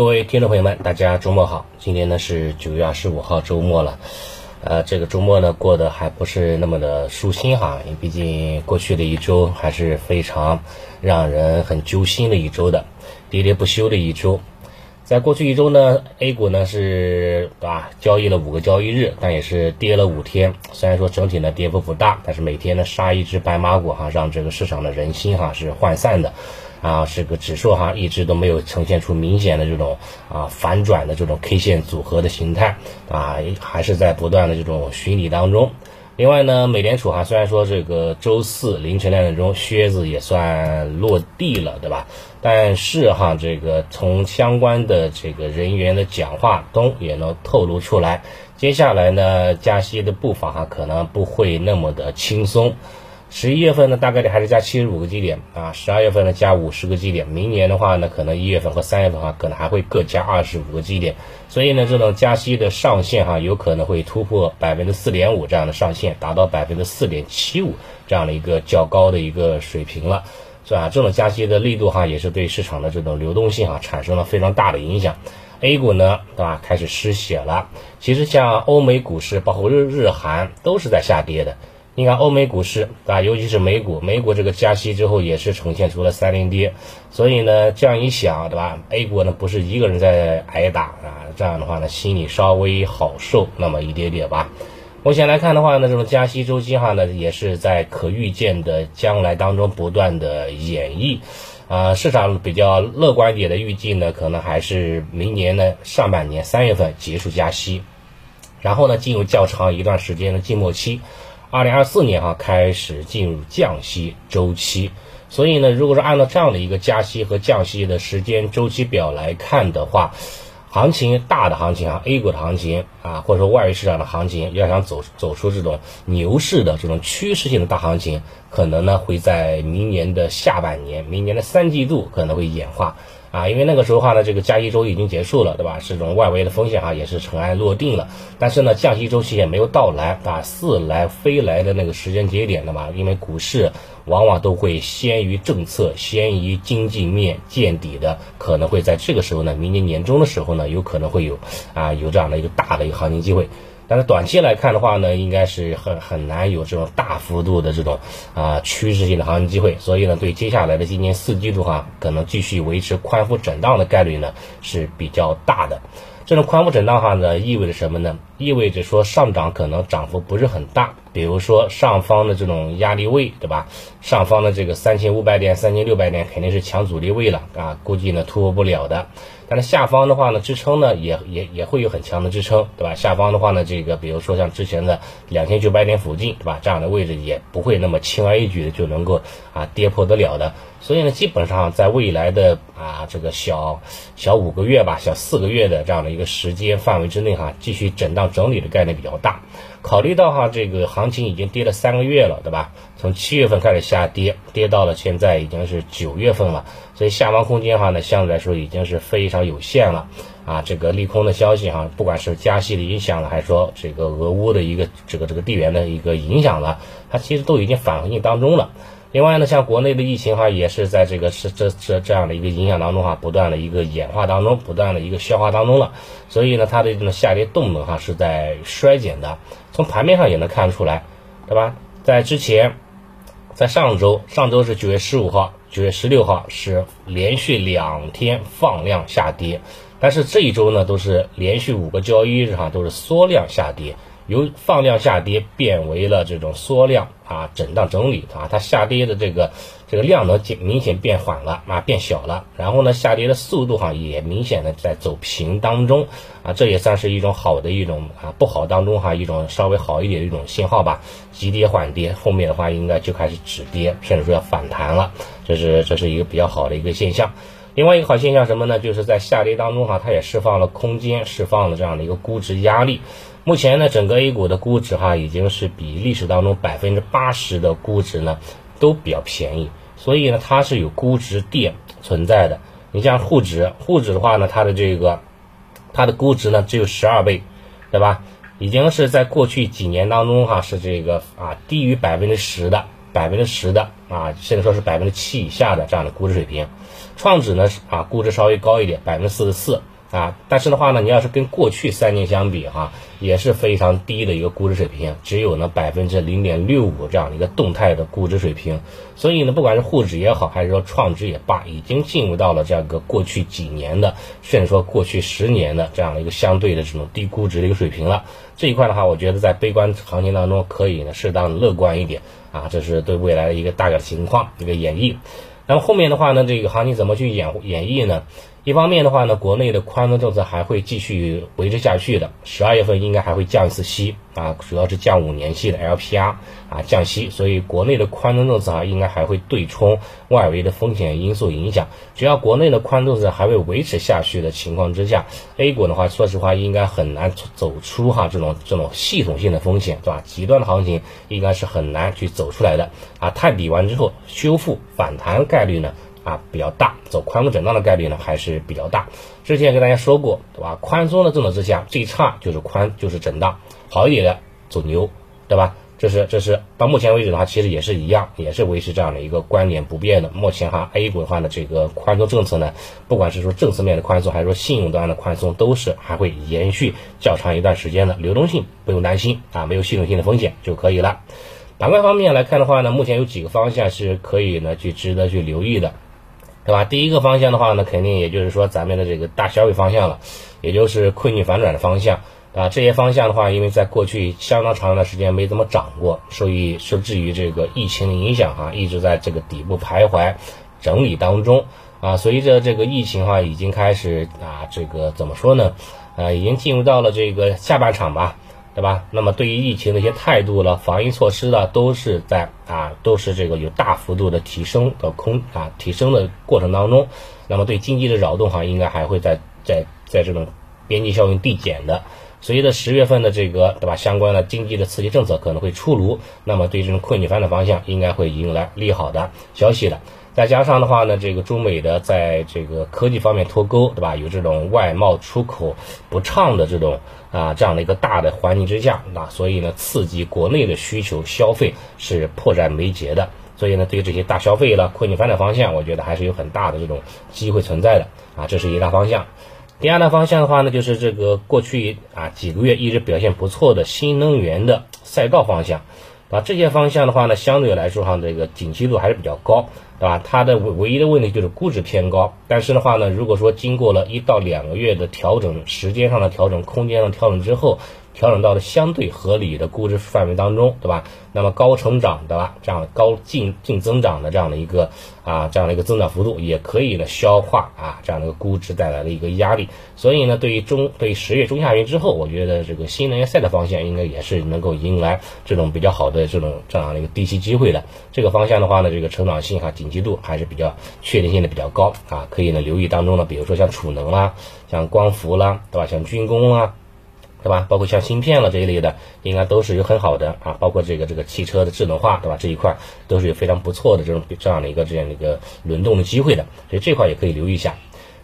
各位听众朋友们，大家周末好！今天呢是九月二十五号周末了，呃，这个周末呢过得还不是那么的舒心哈，因为毕竟过去的一周还是非常让人很揪心的一周的，喋喋不休的一周。在过去一周呢，A 股呢是对吧，交易了五个交易日，但也是跌了五天。虽然说整体呢跌幅不大，但是每天呢杀一只白马股哈，让这个市场的人心哈是涣散的。啊，这个指数哈一直都没有呈现出明显的这种啊反转的这种 K 线组合的形态啊，还是在不断的这种寻底当中。另外呢，美联储哈虽然说这个周四凌晨两点钟靴子也算落地了，对吧？但是哈这个从相关的这个人员的讲话中也能透露出来，接下来呢加息的步伐哈可能不会那么的轻松。十一月份呢，大概率还是加七十五个基点啊，十二月份呢加五十个基点，明年的话呢，可能一月份和三月份哈，可能还会各加二十五个基点，所以呢，这种加息的上限哈，有可能会突破百分之四点五这样的上限，达到百分之四点七五这样的一个较高的一个水平了，是吧？这种加息的力度哈，也是对市场的这种流动性啊，产生了非常大的影响。A 股呢，对吧？开始失血了。其实像欧美股市，包括日日韩，都是在下跌的。你看欧美股市啊，尤其是美股，美股这个加息之后也是呈现出了三连跌，所以呢，这样一想，对吧？A 股呢不是一个人在挨打啊，这样的话呢，心里稍微好受那么一点点吧。目前来看的话呢，这种加息周期哈呢，也是在可预见的将来当中不断的演绎，啊，市场比较乐观点的预计呢，可能还是明年呢上半年三月份结束加息，然后呢进入较长一段时间的静默期。二零二四年哈开始进入降息周期，所以呢，如果说按照这样的一个加息和降息的时间周期表来看的话，行情大的行情啊，A 股的行情啊，或者说外围市场的行情，要想走走出这种牛市的这种趋势性的大行情，可能呢会在明年的下半年，明年的三季度可能会演化。啊，因为那个时候话呢，这个加息周已经结束了，对吧？这种外围的风险哈也是尘埃落定了。但是呢，降息周期也没有到来啊，似来非来的那个时间节点的嘛。因为股市往往都会先于政策、先于经济面见底的，可能会在这个时候呢，明年年中的时候呢，有可能会有啊有这样的一个大的一个行情机会。但是短期来看的话呢，应该是很很难有这种大幅度的这种啊趋势性的行情机会，所以呢，对接下来的今年四季度哈，可能继续维持宽幅震荡的概率呢是比较大的。这种宽幅震荡哈呢，意味着什么呢？意味着说上涨可能涨幅不是很大，比如说上方的这种压力位，对吧？上方的这个三千五百点、三千六百点肯定是强阻力位了啊，估计呢突破不了的。但是下方的话呢，支撑呢也也也会有很强的支撑，对吧？下方的话呢，这个比如说像之前的两千九百点附近，对吧？这样的位置也不会那么轻而易举的就能够啊跌破得了的。所以呢，基本上在未来的啊这个小小五个月吧，小四个月的这样的一个时间范围之内哈，继续震荡整理的概率比较大。考虑到哈这个行情已经跌了三个月了，对吧？从七月份开始下跌，跌到了现在已经是九月份了，所以下方空间的话呢相对来说已经是非常有限了啊。这个利空的消息哈，不管是加息的影响了，还是说这个俄乌的一个这个这个地缘的一个影响了，它其实都已经反映当中了。另外呢，像国内的疫情哈，也是在这个是这这这样的一个影响当中哈，不断的一个演化当中，不断的一个消化当中了。所以呢，它的这种下跌动能哈是在衰减的。从盘面上也能看出来，对吧？在之前，在上周，上周是九月十五号、九月十六号是连续两天放量下跌，但是这一周呢，都是连续五个交易日哈都是缩量下跌。由放量下跌变为了这种缩量啊，震荡整理啊，它下跌的这个这个量能明显变缓了啊，变小了。然后呢，下跌的速度哈也明显的在走平当中啊，这也算是一种好的一种啊，不好当中哈一种稍微好一点的一种信号吧。急跌缓跌，后面的话应该就开始止跌，甚至说要反弹了，这是这是一个比较好的一个现象。另外一个好现象什么呢？就是在下跌当中哈，它也释放了空间，释放了这样的一个估值压力。目前呢，整个 A 股的估值哈，已经是比历史当中百分之八十的估值呢都比较便宜，所以呢，它是有估值垫存在的。你像沪指，沪指的话呢，它的这个它的估值呢只有十二倍，对吧？已经是在过去几年当中哈，是这个啊低于百分之十的，百分之十的啊，甚至说是百分之七以下的这样的估值水平。创指呢啊估值稍微高一点，百分之四十四。啊，但是的话呢，你要是跟过去三年相比哈，也是非常低的一个估值水平，只有呢百分之零点六五这样的一个动态的估值水平。所以呢，不管是沪指也好，还是说创指也罢，已经进入到了这样一个过去几年的，甚至说过去十年的这样的一个相对的这种低估值的一个水平了。这一块的话，我觉得在悲观行情当中可以呢适当乐观一点啊，这是对未来的一个大概的情况一个演绎。那么后面的话呢，这个行情怎么去演演绎呢？一方面的话呢，国内的宽松政策还会继续维持下去的，十二月份应该还会降一次息啊，主要是降五年期的 LPR 啊降息，所以国内的宽松政策啊应该还会对冲外围的风险因素影响。只要国内的宽松政策还会维持下去的情况之下，A 股的话，说实话应该很难走出哈这种这种系统性的风险，对吧？极端的行情应该是很难去走出来的啊，探底完之后修复反弹概率呢？啊，比较大，走宽幅震荡的概率呢还是比较大。之前跟大家说过，对吧？宽松的政策之下，最差就是宽，就是震荡；好一点的走牛，对吧？这是这是到目前为止的话，其实也是一样，也是维持这样的一个观点不变的。目前哈，A 股的话呢，这个宽松政策呢，不管是说政策面的宽松，还是说信用端的宽松，都是还会延续较长一段时间的。流动性不用担心啊，没有系统性的风险就可以了。板块方面来看的话呢，目前有几个方向是可以呢去值得去留意的。对吧？第一个方向的话呢，肯定也就是说咱们的这个大消费方向了，也就是困境反转的方向啊。这些方向的话，因为在过去相当长一段时间没怎么涨过，所以受制于这个疫情的影响哈，一直在这个底部徘徊整理当中啊。随着这个疫情哈已经开始啊，这个怎么说呢？啊，已经进入到了这个下半场吧。对吧？那么对于疫情的一些态度了、防疫措施了，都是在啊，都是这个有大幅度的提升的空啊，提升的过程当中。那么对经济的扰动哈，应该还会在在在这种边际效应递减的。随着十月份的这个对吧，相关的经济的刺激政策可能会出炉，那么对这种困境反转方向应该会迎来利好的消息的。再加上的话呢，这个中美的在这个科技方面脱钩，对吧？有这种外贸出口不畅的这种啊这样的一个大的环境之下，那所以呢，刺激国内的需求消费是迫在眉睫的。所以呢，对于这些大消费了、困境反转方向，我觉得还是有很大的这种机会存在的啊。这是一大方向。第二大方向的话呢，就是这个过去啊几个月一直表现不错的新能源的赛道方向。啊，这些方向的话呢，相对来说哈，这个景气度还是比较高，对吧？它的唯唯一的问题就是估值偏高。但是的话呢，如果说经过了一到两个月的调整，时间上的调整，空间上调整之后，调整到了相对合理的估值范围当中，对吧？那么高成长的，这样高净净增长的这样的一个啊，这样的一个增长幅度，也可以呢消化啊这样的一个估值带来的一个压力。所以呢，对于中对于十月中下旬之后，我觉得这个新能源赛的方向应该也是能够迎来这种比较好的这种这样的一个低吸机会的。这个方向的话呢，这个成长性哈，景气度还是比较确定性的比较高啊，可以呢留意当中呢，比如说像储能啦，像光伏啦，对吧？像军工啊。对吧？包括像芯片了这一类的，应该都是有很好的啊。包括这个这个汽车的智能化，对吧？这一块都是有非常不错的这种这样的一个这样的一个轮动的机会的，所以这块也可以留意一下。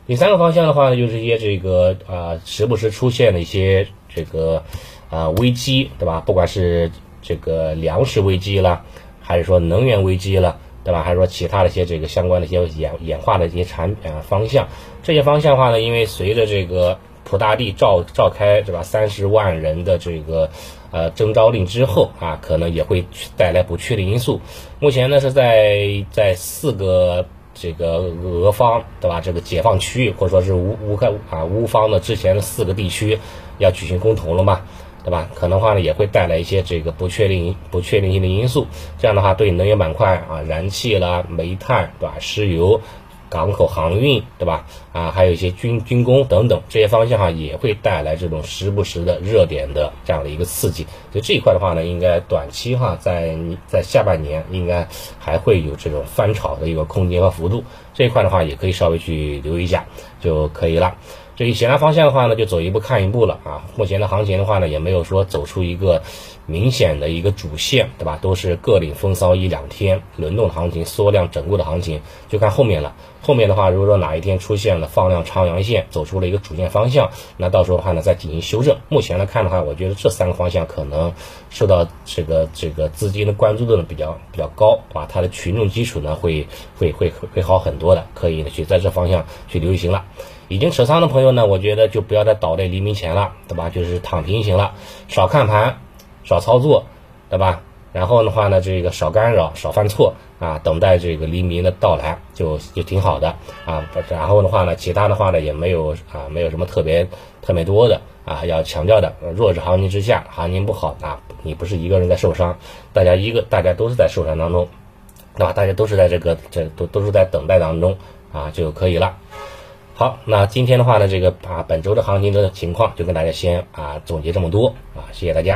第三个方向的话呢，就是一些这个啊，时不时出现的一些这个啊危机，对吧？不管是这个粮食危机了，还是说能源危机了，对吧？还是说其他的一些这个相关的一些演演化的一些产品啊方向，这些方向的话呢，因为随着这个。普大帝召召开，对吧？三十万人的这个呃征召令之后啊，可能也会带来不确定因素。目前呢是在在四个这个俄方，对吧？这个解放区域或者说是乌乌克啊乌方的之前的四个地区要举行公投了嘛，对吧？可能话呢也会带来一些这个不确定不确定性的因素。这样的话，对能源板块啊，燃气啦、煤炭，对吧？石油。港口航运，对吧？啊，还有一些军军工等等这些方向哈，也会带来这种时不时的热点的这样的一个刺激。所以这一块的话呢，应该短期哈，在在下半年应该还会有这种翻炒的一个空间和幅度。这一块的话，也可以稍微去留意一下就可以了。至于其他方向的话呢，就走一步看一步了啊。目前的行情的话呢，也没有说走出一个明显的一个主线，对吧？都是各领风骚一两天，轮动行情、缩量整固的行情，就看后面了。后面的话，如果说哪一天出现了放量长阳线，走出了一个主线方向，那到时候的话呢，再进行修正。目前来看的话，我觉得这三个方向可能受到这个这个资金的关注度呢比较比较高啊，它的群众基础呢会会会会好很多的，可以去在这方向去流行了。已经持仓的朋友呢，我觉得就不要再倒在黎明前了，对吧？就是躺平行了，少看盘，少操作，对吧？然后的话呢，这个少干扰，少犯错啊，等待这个黎明的到来，就就挺好的啊。然后的话呢，其他的话呢也没有啊，没有什么特别特别多的啊要强调的。弱势行情之下，行情不好啊，你不是一个人在受伤，大家一个大家都是在受伤当中，对吧？大家都是在这个这都都是在等待当中啊就可以了。好，那今天的话呢，这个啊本周的行情的情况就跟大家先啊总结这么多啊，谢谢大家。